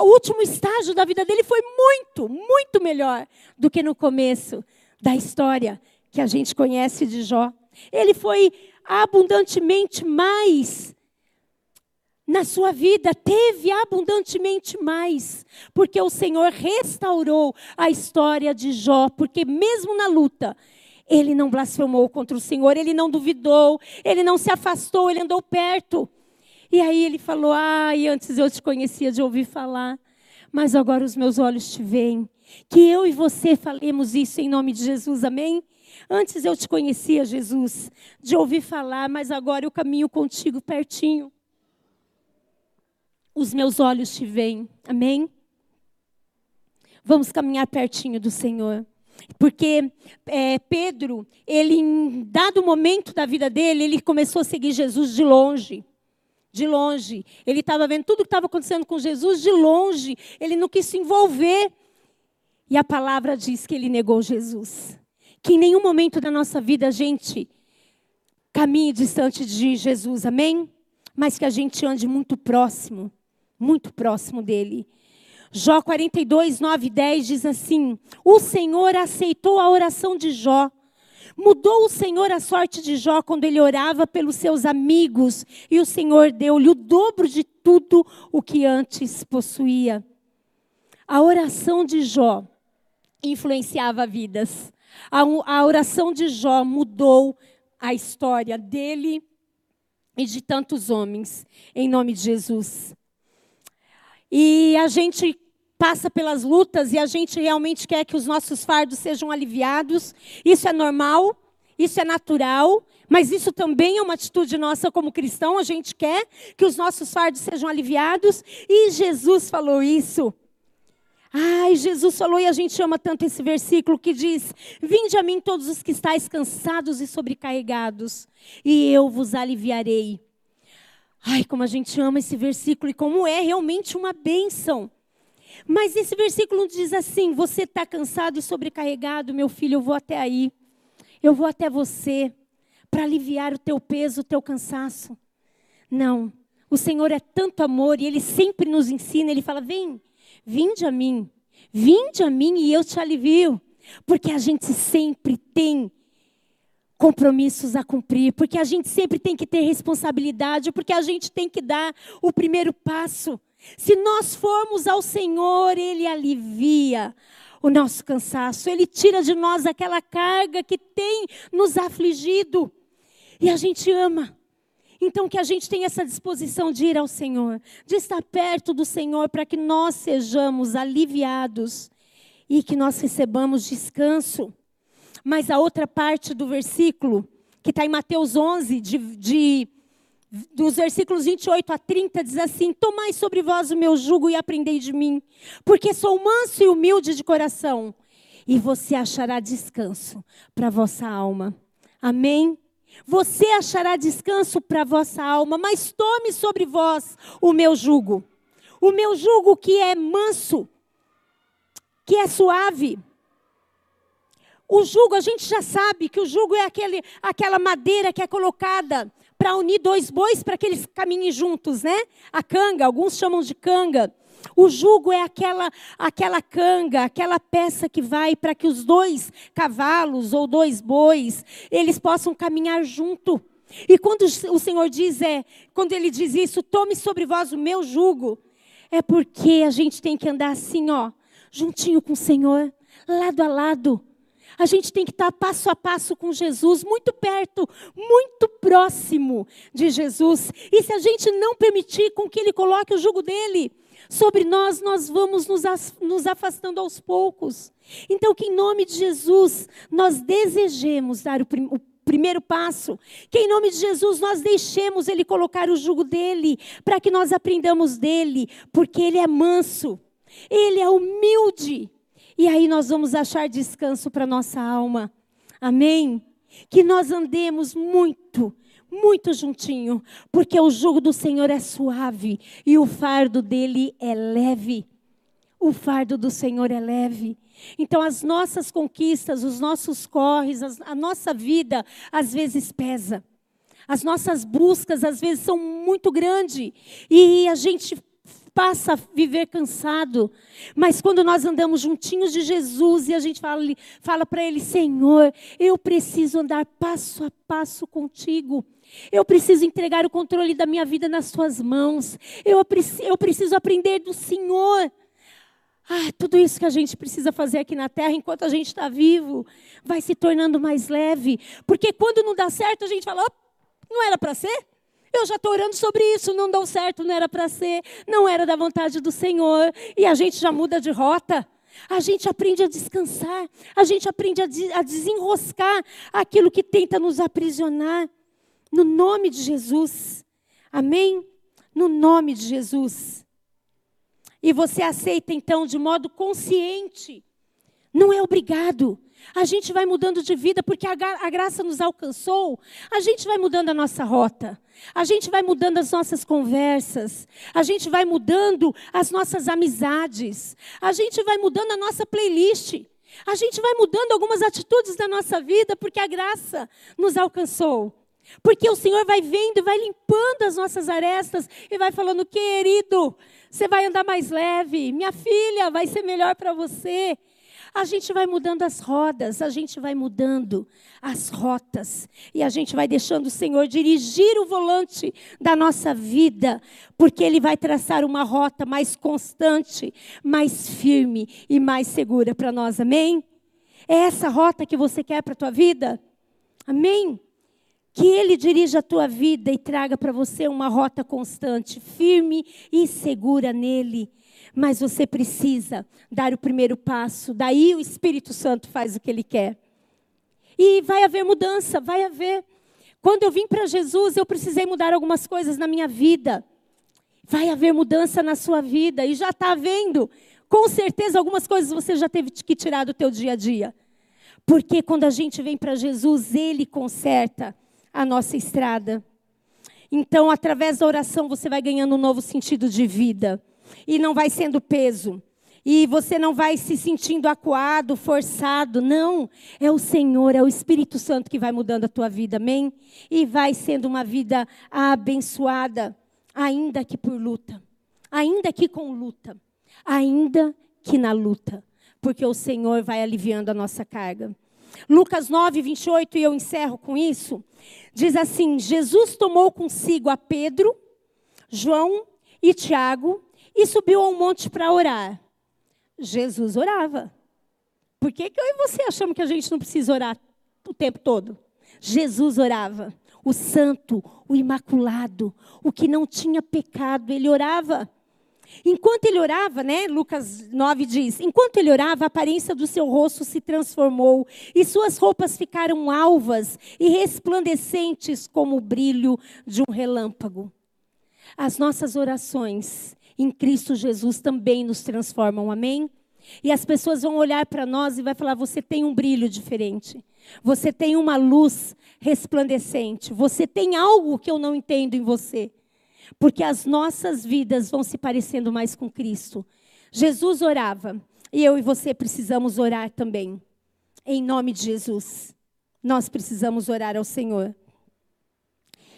o último estágio da vida dele foi muito, muito melhor do que no começo da história que a gente conhece de Jó. Ele foi abundantemente mais na sua vida teve abundantemente mais, porque o Senhor restaurou a história de Jó, porque mesmo na luta, ele não blasfemou contra o Senhor, ele não duvidou, ele não se afastou, ele andou perto. E aí ele falou: Ai, antes eu te conhecia de ouvir falar, mas agora os meus olhos te veem. Que eu e você falemos isso em nome de Jesus, amém? Antes eu te conhecia, Jesus, de ouvir falar, mas agora eu caminho contigo pertinho os meus olhos te veem. Amém? Vamos caminhar pertinho do Senhor. Porque é, Pedro, ele em dado momento da vida dele, ele começou a seguir Jesus de longe. De longe. Ele estava vendo tudo o que estava acontecendo com Jesus de longe. Ele não quis se envolver. E a palavra diz que ele negou Jesus. Que em nenhum momento da nossa vida a gente caminhe distante de Jesus, amém? Mas que a gente ande muito próximo, muito próximo dele. Jó 42, 9 e 10 diz assim: O Senhor aceitou a oração de Jó. Mudou o Senhor a sorte de Jó quando ele orava pelos seus amigos, e o Senhor deu-lhe o dobro de tudo o que antes possuía. A oração de Jó influenciava vidas. A, a oração de Jó mudou a história dele e de tantos homens, em nome de Jesus. E a gente passa pelas lutas e a gente realmente quer que os nossos fardos sejam aliviados. Isso é normal, isso é natural, mas isso também é uma atitude nossa como cristão. A gente quer que os nossos fardos sejam aliviados e Jesus falou isso. Ai, Jesus falou e a gente ama tanto esse versículo que diz: Vinde a mim todos os que estáis cansados e sobrecarregados, e eu vos aliviarei. Ai, como a gente ama esse versículo e como é realmente uma bênção. Mas esse versículo diz assim: Você está cansado e sobrecarregado, meu filho, eu vou até aí. Eu vou até você para aliviar o teu peso, o teu cansaço. Não. O Senhor é tanto amor e Ele sempre nos ensina. Ele fala: Vem, vinde a mim, vinde a mim e eu te alivio. Porque a gente sempre tem compromissos a cumprir, porque a gente sempre tem que ter responsabilidade, porque a gente tem que dar o primeiro passo. Se nós formos ao Senhor, Ele alivia o nosso cansaço, Ele tira de nós aquela carga que tem nos afligido. E a gente ama. Então, que a gente tenha essa disposição de ir ao Senhor, de estar perto do Senhor, para que nós sejamos aliviados e que nós recebamos descanso. Mas a outra parte do versículo, que está em Mateus 11, de, de dos versículos 28 a 30, diz assim: Tomai sobre vós o meu jugo e aprendei de mim, porque sou manso e humilde de coração, e você achará descanso para vossa alma. Amém? Você achará descanso para vossa alma, mas tome sobre vós o meu jugo. O meu jugo que é manso, que é suave. O jugo, a gente já sabe que o jugo é aquele, aquela madeira que é colocada para unir dois bois para que eles caminhem juntos, né? A canga, alguns chamam de canga. O jugo é aquela aquela canga, aquela peça que vai para que os dois cavalos ou dois bois, eles possam caminhar junto. E quando o Senhor diz é, quando ele diz isso, tome sobre vós o meu jugo, é porque a gente tem que andar assim, ó, juntinho com o Senhor, lado a lado a gente tem que estar passo a passo com Jesus, muito perto, muito próximo de Jesus. E se a gente não permitir com que Ele coloque o jugo dele sobre nós, nós vamos nos afastando aos poucos. Então, que em nome de Jesus nós desejemos dar o, prim o primeiro passo. Que em nome de Jesus nós deixemos Ele colocar o jugo dele, para que nós aprendamos dele, porque Ele é manso, Ele é humilde. E aí nós vamos achar descanso para nossa alma. Amém? Que nós andemos muito, muito juntinho, porque o jugo do Senhor é suave e o fardo dele é leve. O fardo do Senhor é leve. Então, as nossas conquistas, os nossos corres, a nossa vida, às vezes pesa. As nossas buscas, às vezes, são muito grandes. E a gente passa a viver cansado. Mas quando nós andamos juntinhos de Jesus e a gente fala, fala para Ele: Senhor, eu preciso andar passo a passo contigo. Eu preciso entregar o controle da minha vida nas Suas mãos. Eu, eu preciso aprender do Senhor. Ah, tudo isso que a gente precisa fazer aqui na terra enquanto a gente está vivo vai se tornando mais leve. Porque quando não dá certo, a gente fala: oh, não era para ser? Eu já estou orando sobre isso, não deu certo, não era para ser, não era da vontade do Senhor. E a gente já muda de rota. A gente aprende a descansar, a gente aprende a, de, a desenroscar aquilo que tenta nos aprisionar. No nome de Jesus. Amém? No nome de Jesus. E você aceita então de modo consciente. Não é obrigado. A gente vai mudando de vida porque a, a graça nos alcançou. A gente vai mudando a nossa rota. A gente vai mudando as nossas conversas, a gente vai mudando as nossas amizades, a gente vai mudando a nossa playlist, a gente vai mudando algumas atitudes da nossa vida porque a graça nos alcançou. Porque o Senhor vai vendo, vai limpando as nossas arestas e vai falando: querido, você vai andar mais leve, minha filha, vai ser melhor para você. A gente vai mudando as rodas, a gente vai mudando as rotas e a gente vai deixando o Senhor dirigir o volante da nossa vida, porque Ele vai traçar uma rota mais constante, mais firme e mais segura para nós, amém? É essa rota que você quer para a tua vida? Amém? Que Ele dirija a tua vida e traga para você uma rota constante, firme e segura nele mas você precisa dar o primeiro passo. Daí o Espírito Santo faz o que ele quer. E vai haver mudança, vai haver. Quando eu vim para Jesus, eu precisei mudar algumas coisas na minha vida. Vai haver mudança na sua vida e já está havendo. Com certeza algumas coisas você já teve que tirar do teu dia a dia. Porque quando a gente vem para Jesus, ele conserta a nossa estrada. Então, através da oração, você vai ganhando um novo sentido de vida e não vai sendo peso. E você não vai se sentindo acuado, forçado. Não. É o Senhor, é o Espírito Santo que vai mudando a tua vida, amém? E vai sendo uma vida abençoada, ainda que por luta. Ainda que com luta. Ainda que na luta. Porque o Senhor vai aliviando a nossa carga. Lucas 9, 28, e eu encerro com isso. Diz assim: Jesus tomou consigo a Pedro, João e Tiago e subiu ao monte para orar. Jesus orava. Por que, que eu e você achamos que a gente não precisa orar o tempo todo? Jesus orava. O santo, o imaculado, o que não tinha pecado, ele orava. Enquanto ele orava, né, Lucas 9 diz: enquanto ele orava, a aparência do seu rosto se transformou e suas roupas ficaram alvas e resplandecentes como o brilho de um relâmpago. As nossas orações em Cristo Jesus também nos transformam, amém? E as pessoas vão olhar para nós e vai falar: você tem um brilho diferente, você tem uma luz resplandecente, você tem algo que eu não entendo em você, porque as nossas vidas vão se parecendo mais com Cristo. Jesus orava e eu e você precisamos orar também, em nome de Jesus. Nós precisamos orar ao Senhor.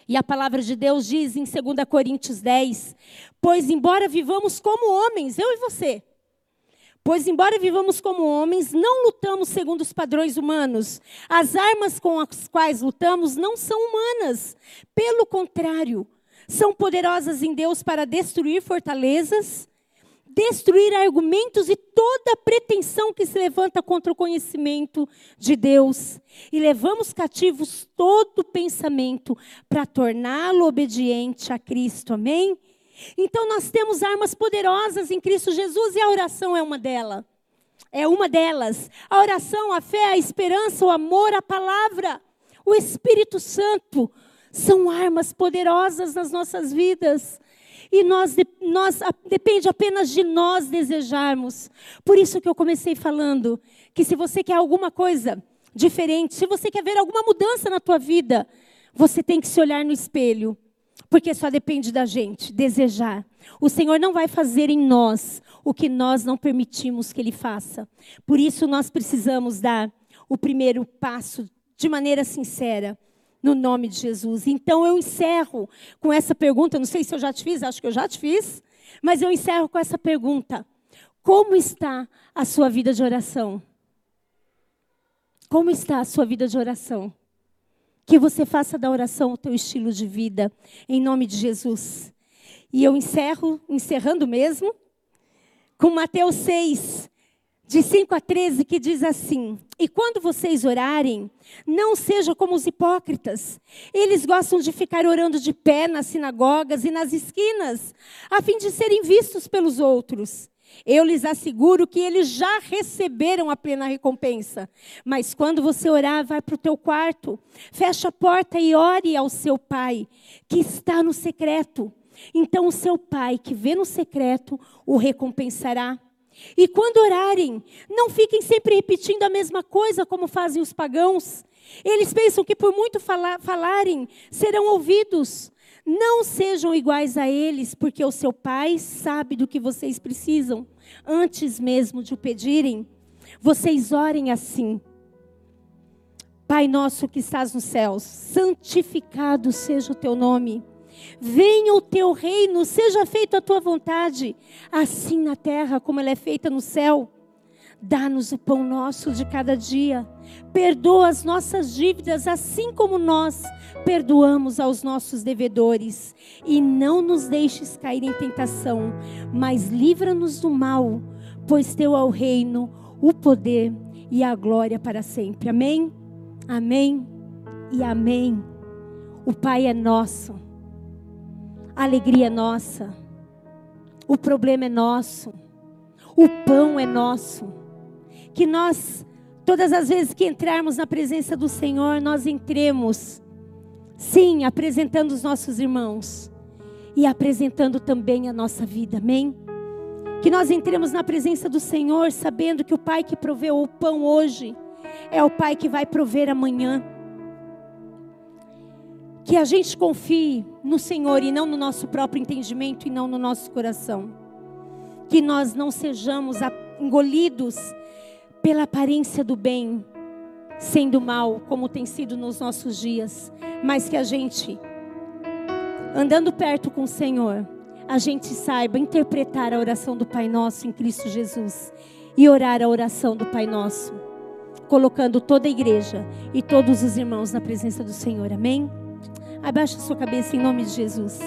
E a palavra de Deus diz em 2 Coríntios 10: Pois, embora vivamos como homens, eu e você, pois, embora vivamos como homens, não lutamos segundo os padrões humanos. As armas com as quais lutamos não são humanas. Pelo contrário, são poderosas em Deus para destruir fortalezas destruir argumentos e toda pretensão que se levanta contra o conhecimento de Deus. E levamos cativos todo pensamento para torná-lo obediente a Cristo. Amém? Então nós temos armas poderosas em Cristo Jesus e a oração é uma delas. É uma delas. A oração, a fé, a esperança, o amor, a palavra, o Espírito Santo são armas poderosas nas nossas vidas. E nós, nós depende apenas de nós desejarmos. Por isso que eu comecei falando que se você quer alguma coisa diferente, se você quer ver alguma mudança na tua vida, você tem que se olhar no espelho, porque só depende da gente desejar. O Senhor não vai fazer em nós o que nós não permitimos que Ele faça. Por isso nós precisamos dar o primeiro passo de maneira sincera no nome de Jesus. Então eu encerro com essa pergunta, não sei se eu já te fiz, acho que eu já te fiz, mas eu encerro com essa pergunta: Como está a sua vida de oração? Como está a sua vida de oração? Que você faça da oração o teu estilo de vida, em nome de Jesus. E eu encerro, encerrando mesmo, com Mateus 6, de 5 a 13, que diz assim: E quando vocês orarem, não sejam como os hipócritas. Eles gostam de ficar orando de pé nas sinagogas e nas esquinas, a fim de serem vistos pelos outros. Eu lhes asseguro que eles já receberam a plena recompensa. Mas quando você orar, vai para o teu quarto, fecha a porta e ore ao seu pai, que está no secreto. Então o seu pai, que vê no secreto, o recompensará. E quando orarem, não fiquem sempre repetindo a mesma coisa como fazem os pagãos. Eles pensam que por muito falar, falarem, serão ouvidos. Não sejam iguais a eles, porque o seu Pai sabe do que vocês precisam, antes mesmo de o pedirem. Vocês orem assim: Pai nosso que estás nos céus, santificado seja o teu nome. Venha o teu reino, seja feita a tua vontade, assim na terra como ela é feita no céu. Dá-nos o pão nosso de cada dia. Perdoa as nossas dívidas, assim como nós perdoamos aos nossos devedores. E não nos deixes cair em tentação, mas livra-nos do mal, pois teu é o reino, o poder e a glória para sempre. Amém? Amém e amém. O Pai é nosso, a alegria é nossa, o problema é nosso, o pão é nosso. Que nós, todas as vezes que entrarmos na presença do Senhor, nós entremos, sim, apresentando os nossos irmãos e apresentando também a nossa vida, amém? Que nós entremos na presença do Senhor sabendo que o Pai que proveu o pão hoje, é o Pai que vai prover amanhã. Que a gente confie no Senhor e não no nosso próprio entendimento e não no nosso coração. Que nós não sejamos engolidos pela aparência do bem, sendo mal, como tem sido nos nossos dias, mas que a gente, andando perto com o Senhor, a gente saiba interpretar a oração do Pai Nosso em Cristo Jesus e orar a oração do Pai Nosso colocando toda a igreja e todos os irmãos na presença do Senhor. Amém? Abaixa sua cabeça em nome de Jesus.